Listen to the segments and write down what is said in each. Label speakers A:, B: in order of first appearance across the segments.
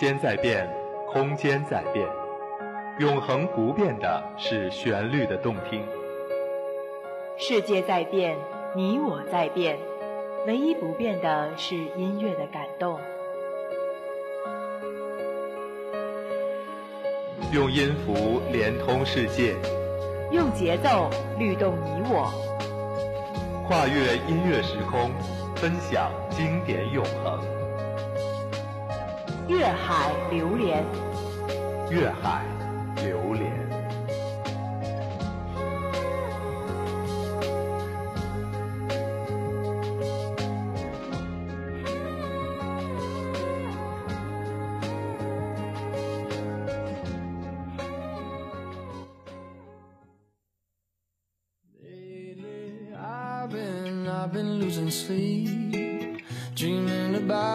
A: 间在变，空间在变，永恒不变的是旋律的动听。
B: 世界在变，你我在变，唯一不变的是音乐的感动。
A: 用音符连通世界，
B: 用节奏律动你我，
A: 跨越音乐时空，分享经典永恒。
B: 粤海榴莲，
A: 粤海流连。
C: I've been losing sleep, dreaming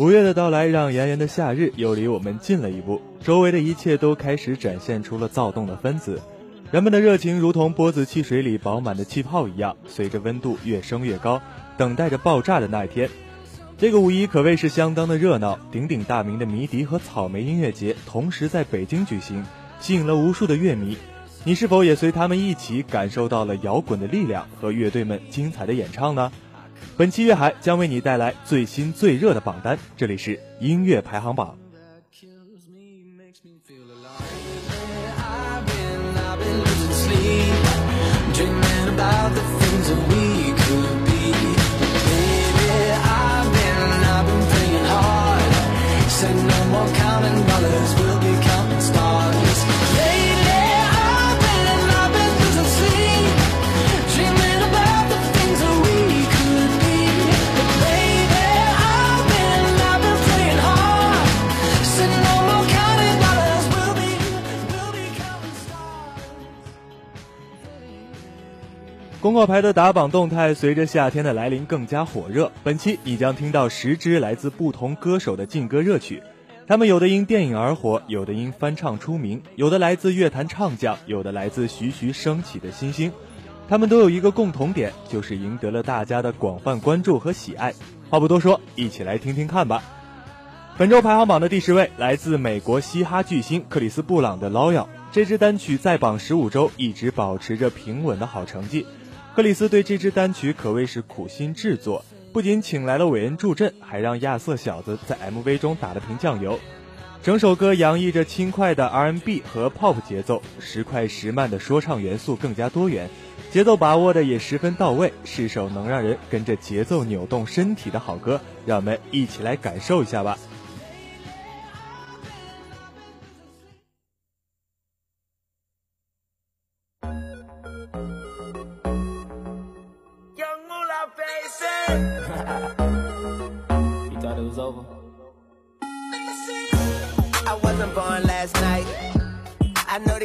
D: 五月的到来，让炎炎的夏日又离我们近了一步。周围的一切都开始展现出了躁动的分子，人们的热情如同波子汽水里饱满的气泡一样，随着温度越升越高，等待着爆炸的那一天。这个五一可谓是相当的热闹，鼎鼎大名的迷笛和草莓音乐节同时在北京举行，吸引了无数的乐迷。你是否也随他们一起感受到了摇滚的力量和乐队们精彩的演唱呢？本期粤海将为你带来最新最热的榜单，这里是音乐排行榜。公告牌的打榜动态随着夏天的来临更加火热。本期你将听到十支来自不同歌手的劲歌热曲，他们有的因电影而火，有的因翻唱出名，有的来自乐坛唱将，有的来自徐徐升起的新星。他们都有一个共同点，就是赢得了大家的广泛关注和喜爱。话不多说，一起来听听看吧。本周排行榜的第十位来自美国嘻哈巨星克里斯布朗的《Loyal》，这支单曲在榜十五周一直保持着平稳的好成绩。克里斯对这支单曲可谓是苦心制作，不仅请来了韦恩助阵，还让亚瑟小子在 MV 中打了瓶酱油。整首歌洋溢着轻快的 R&B 和 Pop 节奏，时快时慢的说唱元素更加多元，节奏把握的也十分到位，是首能让人跟着节奏扭动身体的好歌。让我们一起来感受一下吧。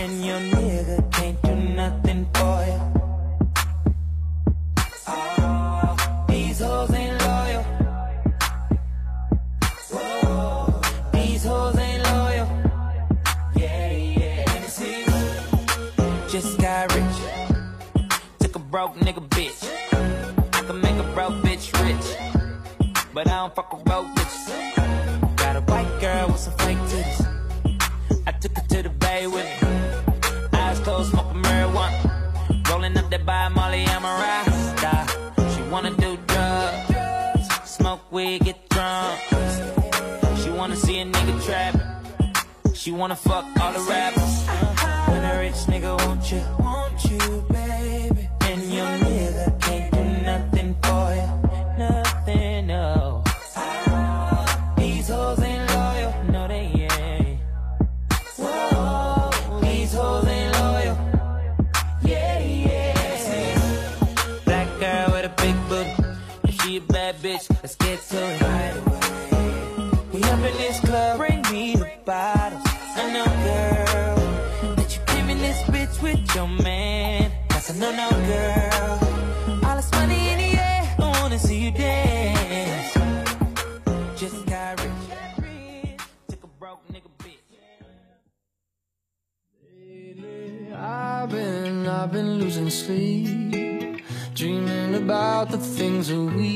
E: and your nigga
F: can't do nothing for you. Oh, these hoes ain't loyal. Whoa, these hoes ain't loyal. Yeah, yeah. Just got rich. Took a broke nigga bitch. I can make a broke bitch rich. But I don't fuck with. Get drunk. She wanna see a nigga trapping. She wanna fuck all the rappers. Bad bitch, let's get to it. Right. We up in this club, bring me the bottles. I know, girl, that you came in this bitch with your man. That's a no, no, girl. All this money in the air, I wanna see you dance. Just got rich, took a broke nigga bitch. I've been, I've been losing sleep, dreaming about the things that we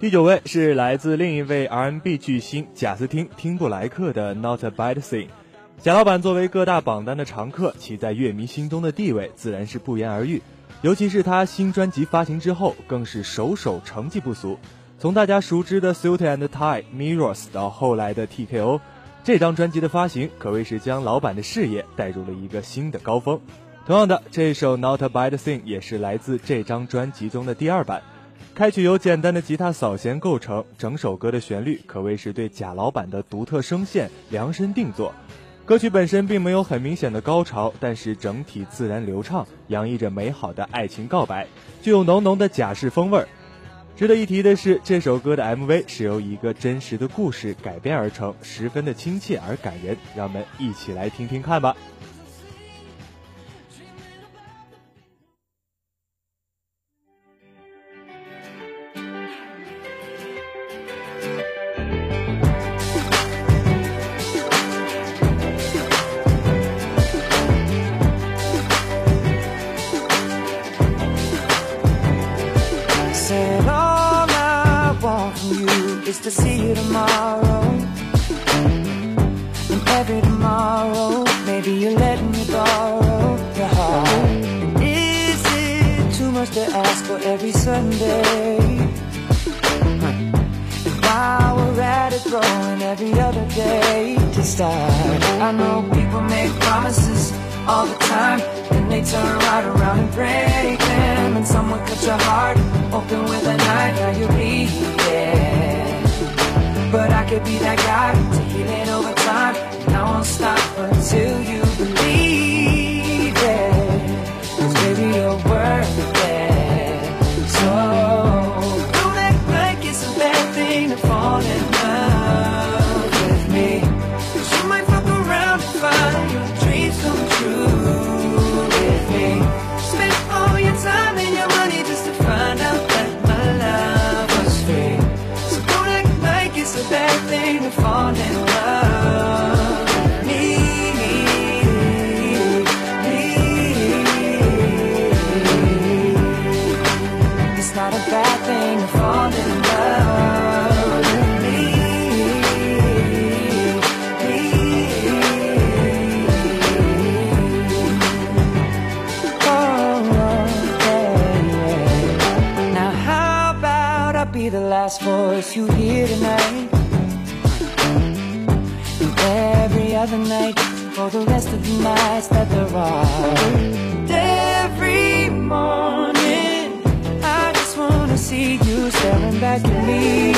D: 第九位是来自另一位 R&B 巨星贾斯汀·汀布莱克的《Not a Bad Thing》。贾老板作为各大榜单的常客，其在乐迷心中的地位自然是不言而喻。尤其是他新专辑发行之后，更是首首成绩不俗。从大家熟知的《Suit and Tie》、《Mirrors》到后来的《TKO》，这张专辑的发行可谓是将老板的事业带入了一个新的高峰。同样的，这首《Not a Bad Thing》也是来自这张专辑中的第二版。开曲由简单的吉他扫弦构成，整首歌的旋律可谓是对贾老板的独特声线量身定做。歌曲本身并没有很明显的高潮，但是整体自然流畅，洋溢着美好的爱情告白，具有浓浓的贾氏风味儿。值得一提的是，这首歌的 MV 是由一个真实的故事改编而成，十分的亲切而感人，让我们一起来听听看吧。
F: Is to see you tomorrow. And every tomorrow, maybe you let me borrow your heart. And is it too much to ask for every Sunday? And while we're at it, throwing every other day to start. I know people make promises all the time, and they turn right around and break them. And someone cut your heart could be that guy. Heal it over time, and I won't stop until you believe voice you hear tonight? And every other night for the rest of the nights that there are. Every morning I just wanna see you staring back at me.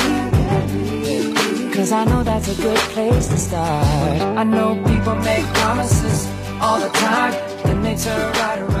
C: Cause I know that's a good place to start. I know people make promises all the time, then they turn right around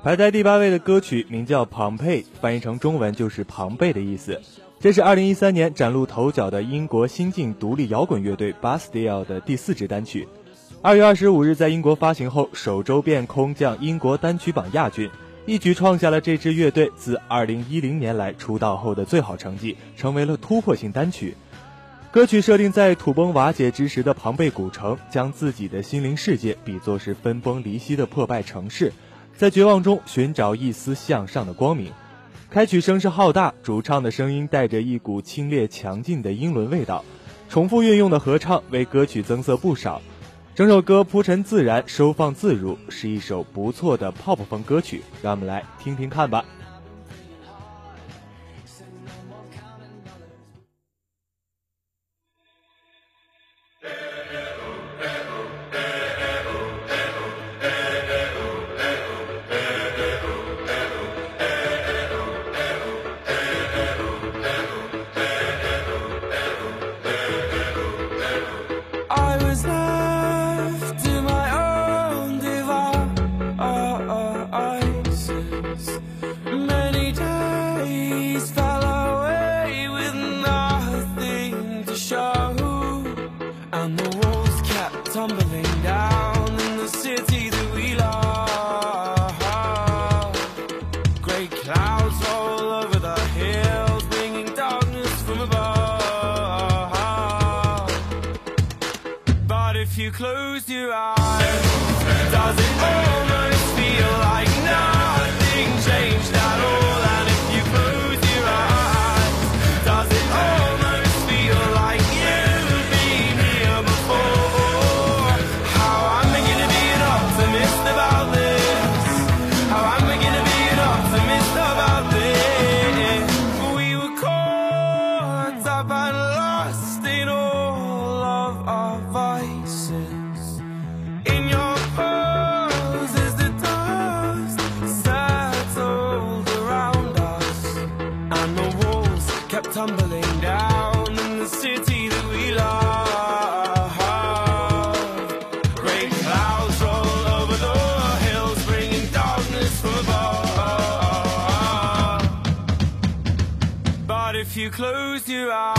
D: 排在第八位的歌曲名叫《庞贝》，翻译成中文就是“庞贝”的意思。这是2013年崭露头角的英国新晋独立摇滚乐队 Bastille 的第四支单曲。2月25日在英国发行后，首周便空降英国单曲榜亚军，一举创下了这支乐队自2010年来出道后的最好成绩，成为了突破性单曲。歌曲设定在土崩瓦解之时的庞贝古城，将自己的心灵世界比作是分崩离析的破败城市。在绝望中寻找一丝向上的光明。开曲声势浩大，主唱的声音带着一股清冽强劲的英伦味道，重复运用的合唱为歌曲增色不少。整首歌铺陈自然，收放自如，是一首不错的 pop 风歌曲。让我们来听听看吧。
C: You close your eyes,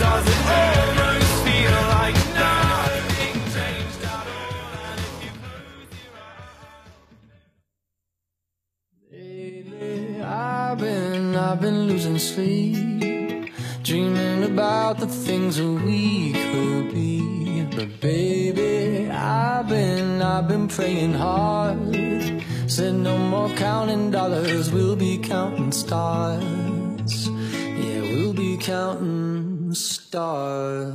C: does it almost feel like nothing changed at all? And if you close your eyes, lately I've been, I've been losing sleep, dreaming about the things that we could be. But baby, I've been, I've been praying hard. Said no more counting dollars, we'll be counting stars counting stars.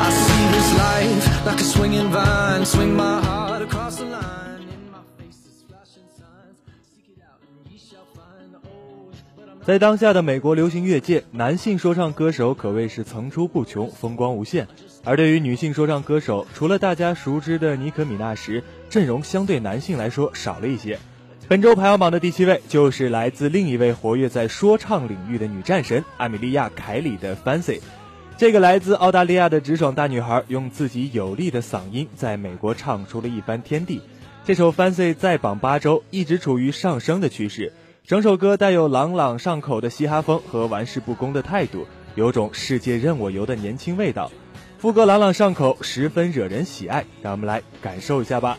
C: I see this life like a swinging vine, swing my
D: 在当下的美国流行乐界，男性说唱歌手可谓是层出不穷，风光无限。而对于女性说唱歌手，除了大家熟知的妮可米娜什，阵容相对男性来说少了一些。本周排行榜的第七位就是来自另一位活跃在说唱领域的女战神艾米莉亚·凯里的《Fancy》。这个来自澳大利亚的直爽大女孩，用自己有力的嗓音在美国唱出了一番天地。这首《Fancy》在榜八周，一直处于上升的趋势。整首歌带有朗朗上口的嘻哈风和玩世不恭的态度，有种世界任我游的年轻味道。副歌朗朗上口，十分惹人喜爱，让我们来感受一下吧。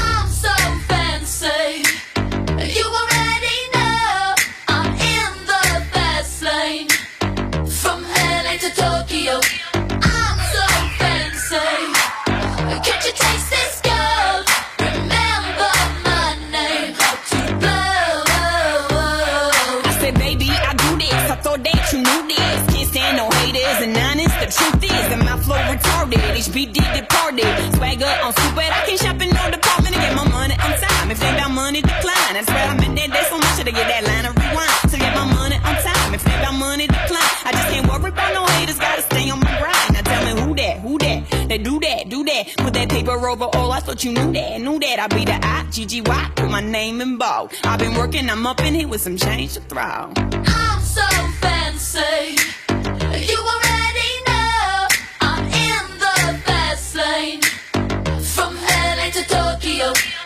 G: That. Put that paper over all. I thought you knew that, knew that. I be the I, G-G-Y. Put my name in bold. I've been working, I'm up in here with some change to throw.
H: I'm so fancy. You already know I'm in the fast lane. From LA to Tokyo.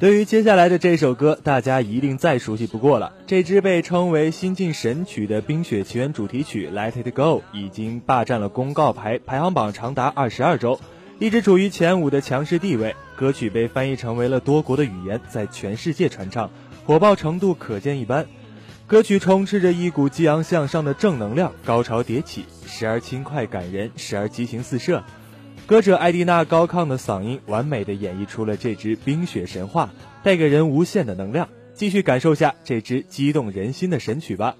D: 对于接下来的这首歌，大家一定再熟悉不过了。这支被称为新晋神曲的《冰雪奇缘》主题曲《Let It Go》已经霸占了公告牌排行榜长达二十二周，一直处于前五的强势地位。歌曲被翻译成为了多国的语言，在全世界传唱，火爆程度可见一斑。歌曲充斥着一股激昂向上的正能量，高潮迭起，时而轻快感人，时而激情四射。歌者艾蒂娜高亢的嗓音完美的演绎出了这支冰雪神话，带给人无限的能量。继续感受下这支激动人心的神曲吧。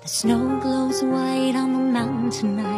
I: The snow glows white on the mountain tonight,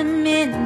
I: in,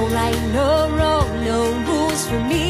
I: No right, no wrong, no rules for me.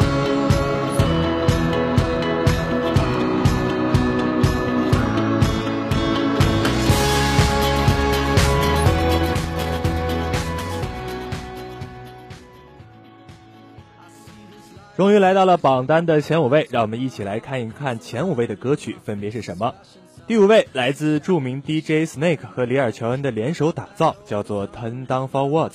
D: 终于来到了榜单的前五位，让我们一起来看一看前五位的歌曲分别是什么。第五位来自著名 DJ Snake 和里尔乔恩的联手打造，叫做《Turn Down for What》。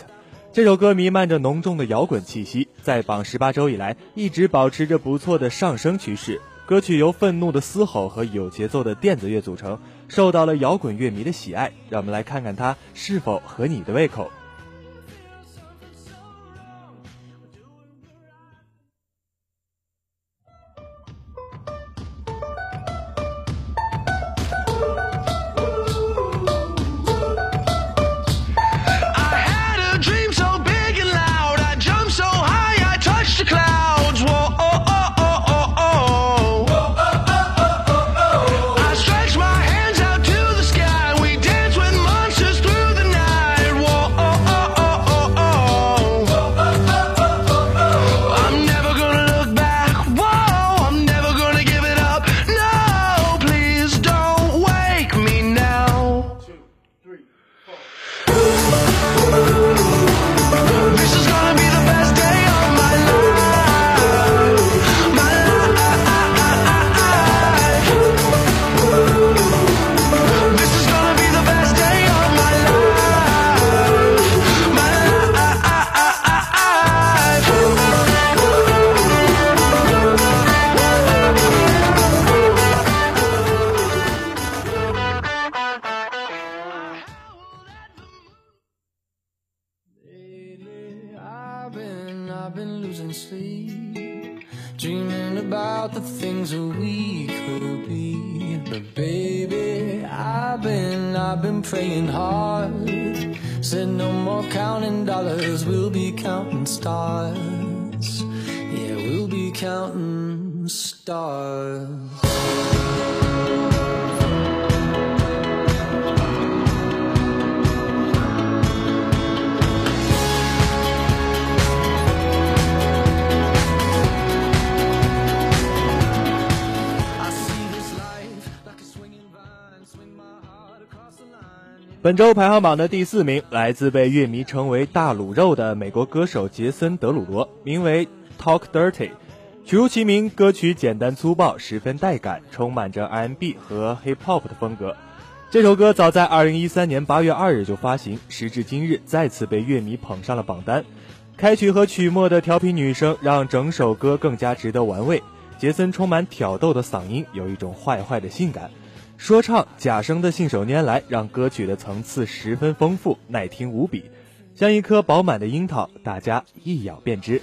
D: 这首歌弥漫着浓重的摇滚气息，在榜十八周以来一直保持着不错的上升趋势。歌曲由愤怒的嘶吼和有节奏的电子乐组成，受到了摇滚乐迷的喜爱。让我们来看看它是否合你的胃口。本周排行榜的第四名来自被乐迷称为“大卤肉”的美国歌手杰森·德鲁罗，名为《Talk Dirty》。曲如其名，歌曲简单粗暴，十分带感，充满着 R&B 和 Hip Hop 的风格。这首歌早在2013年8月2日就发行，时至今日再次被乐迷捧上了榜单。开曲和曲末的调皮女声让整首歌更加值得玩味。杰森充满挑逗的嗓音有一种坏坏的性感，说唱假声的信手拈来，让歌曲的层次十分丰富，耐听无比，像一颗饱满的樱桃，大家一咬便知。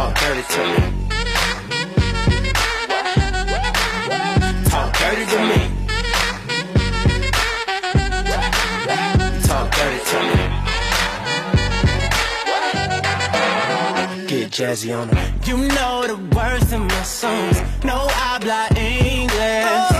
J: Talk dirty to me. Talk dirty to me. Talk dirty to me. Get jazzy on them. You know the words in my songs. No habla English.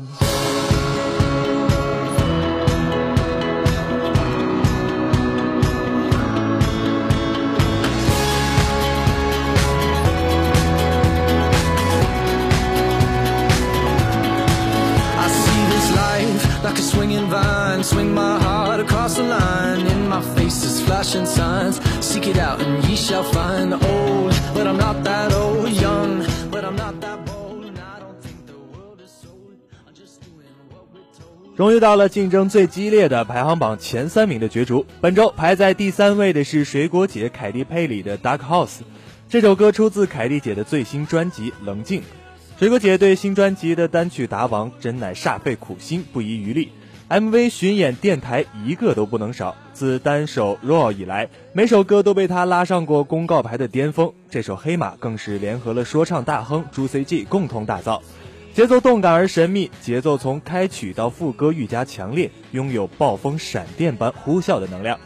C: Swinging vine, swing my heart across the line. In my face is flashing signs. Seek it out and ye shall find. Old, but I'm not that old. Young, but I'm not that bold. And I don't think the world is sold. I'm just doing what we're told.
D: 终于到了竞争最激烈的排行榜前三名的角逐。本周排在第三位的是水果姐凯蒂佩里的《Dark House》，这首歌出自凯蒂姐的最新专辑《冷静》。水果姐对新专辑的单曲打榜真乃煞费苦心，不遗余力。MV 巡演电台一个都不能少。自单首《Raw》以来，每首歌都被他拉上过公告牌的巅峰。这首《黑马》更是联合了说唱大亨朱 CG 共同打造，节奏动感而神秘，节奏从开曲到副歌愈加强烈，拥有暴风闪电般呼啸的能量。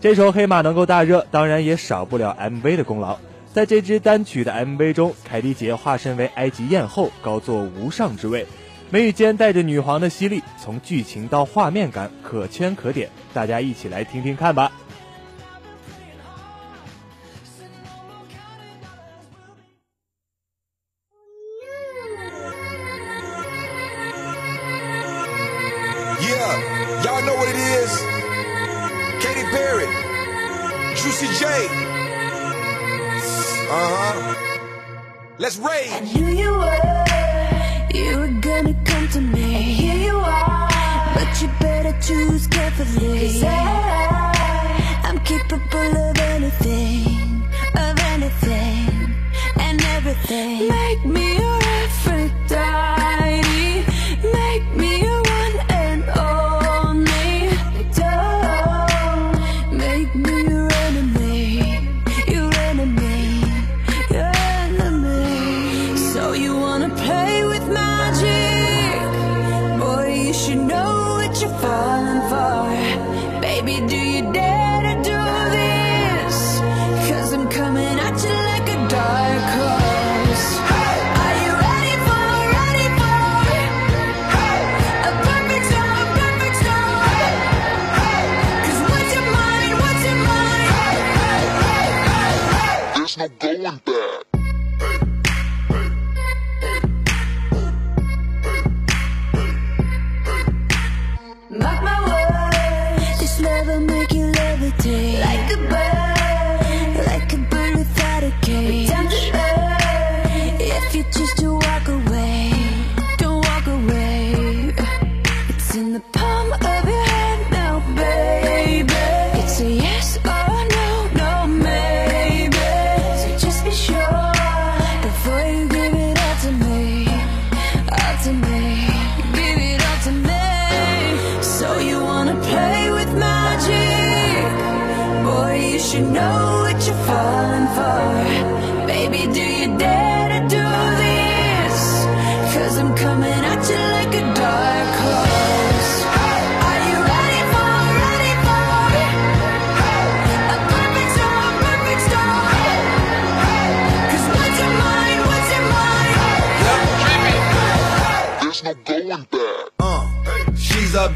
D: 这首《黑马》能够大热，当然也少不了 MV 的功劳。在这支单曲的 MV 中，凯蒂姐化身为埃及艳后，高坐无上之位，眉宇间带着女皇的犀利，从剧情到画面感可圈可点。大家一起来听听看吧。
K: Yeah, y'all know what it is. Katy Perry, Juicy J. Uh huh. Let's rage.
F: Choose carefully. 'Cause I, I'm capable of anything, of anything, and everything. Make me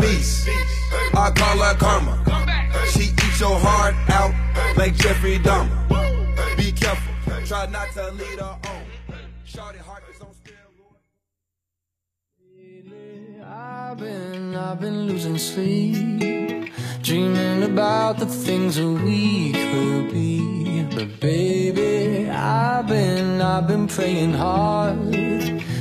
K: beast. I call her karma. She eats your heart out like Jeffrey Dahmer. Be careful, try not to lead her on. Shorty heart is on
C: I've been, I've been losing sleep, dreaming about the things that we could be. But baby, I've been, I've been praying hard.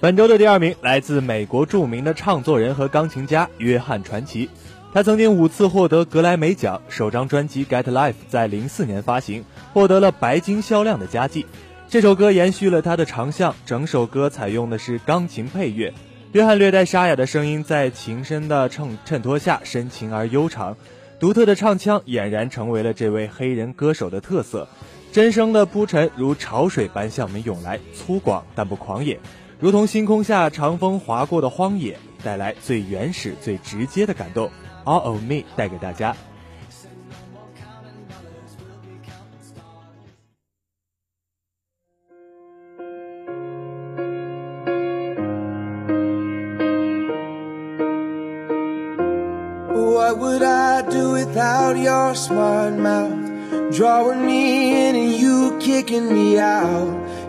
D: 本周的第二名来自美国著名的唱作人和钢琴家约翰传奇，他曾经五次获得格莱美奖，首张专辑《Get Life》在零四年发行，获得了白金销量的佳绩。这首歌延续了他的长项，整首歌采用的是钢琴配乐，约翰略带沙哑的声音在琴声的衬衬托下深情而悠长，独特的唱腔俨然成为了这位黑人歌手的特色。真声的铺陈如潮水般向我们涌来，粗犷但不狂野，如同星空下长风划过的荒野，带来最原始、最直接的感动。All of Me 带给大家。
L: What would I do without your smart mouth? Drawing me in and you kicking me out.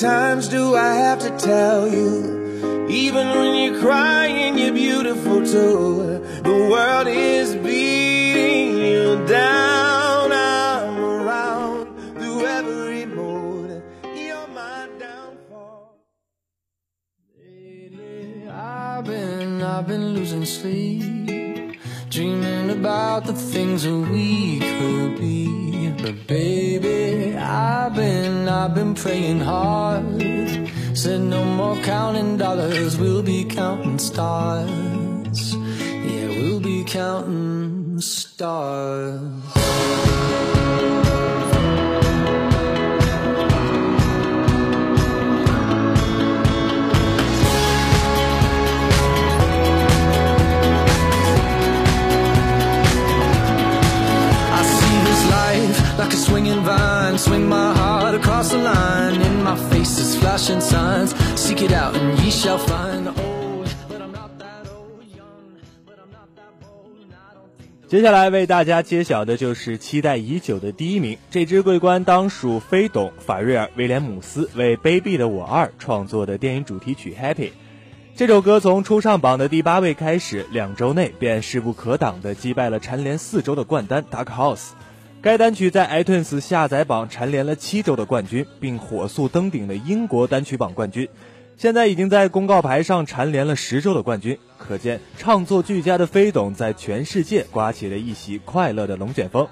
L: times do I have to tell you? Even when you're crying, you're beautiful too. The world is beating you down. I'm around through every mood. You're my downfall.
C: I've been, I've been losing sleep, dreaming about the things that we could be. But baby, I've been, I've been praying hard. Said no more counting dollars, we'll be counting stars. Yeah, we'll be counting stars. I see this life like a swinging vine. And Swing my heart across the line. In my face is flashing signs. Seek it out and ye shall find. Oh,
M: 接下来为大家揭晓的就是期待已久的第一名，这支桂冠当属飞董法瑞尔威廉姆斯为《卑鄙的我二》创作的电影主题曲《Happy》。这首歌从初上榜的第八位开始，两周内便势不可挡地击败了蝉联四周的冠单《Dark House》。该单曲在 iTunes 下载榜蝉联了七周的冠军，并火速登顶了英国单曲榜冠军。现在已经在公告牌上蝉联了十周的冠军，可见唱作俱佳的飞董在全世界刮起了一袭快乐的龙卷风。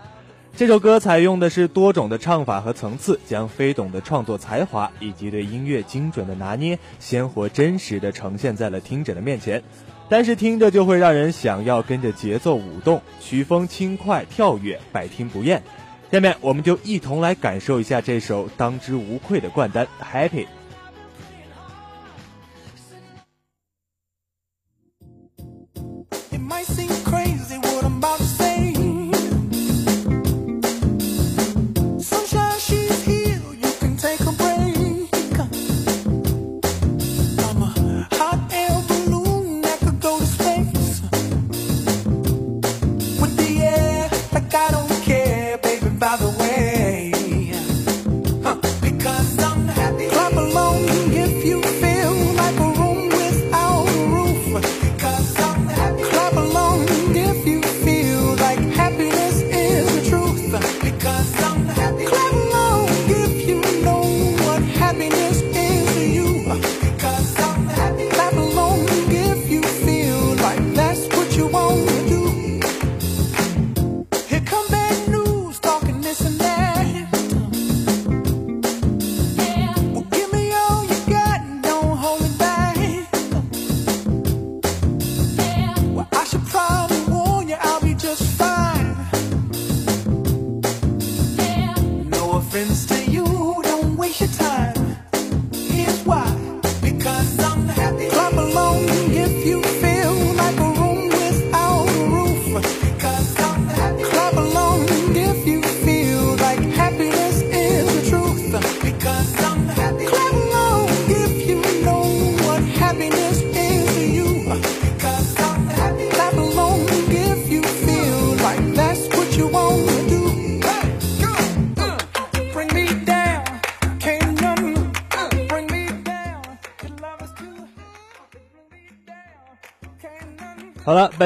M: 这首歌采用的是多种的唱法和层次，将飞董的创作才华以及对音乐精准的拿捏，鲜活真实的呈现在了听者的面前。但是听着就会让人想要跟着节奏舞动，曲风轻快跳跃，百听不厌。下面我们就一同来感受一下这首当之无愧的冠单《Happy》。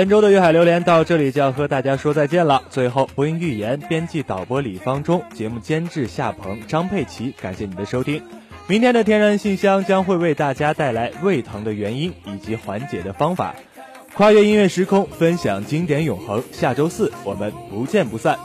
M: 本周的粤海榴莲到这里就要和大家说再见了。最后，播音预言、编辑导播李方中，节目监制夏鹏、张佩琪，感谢你的收听。明天的天然信箱将会为大家带来胃疼的原因以及缓解的方法。跨越音乐时空，分享经典永恒。下周四我们不见不散。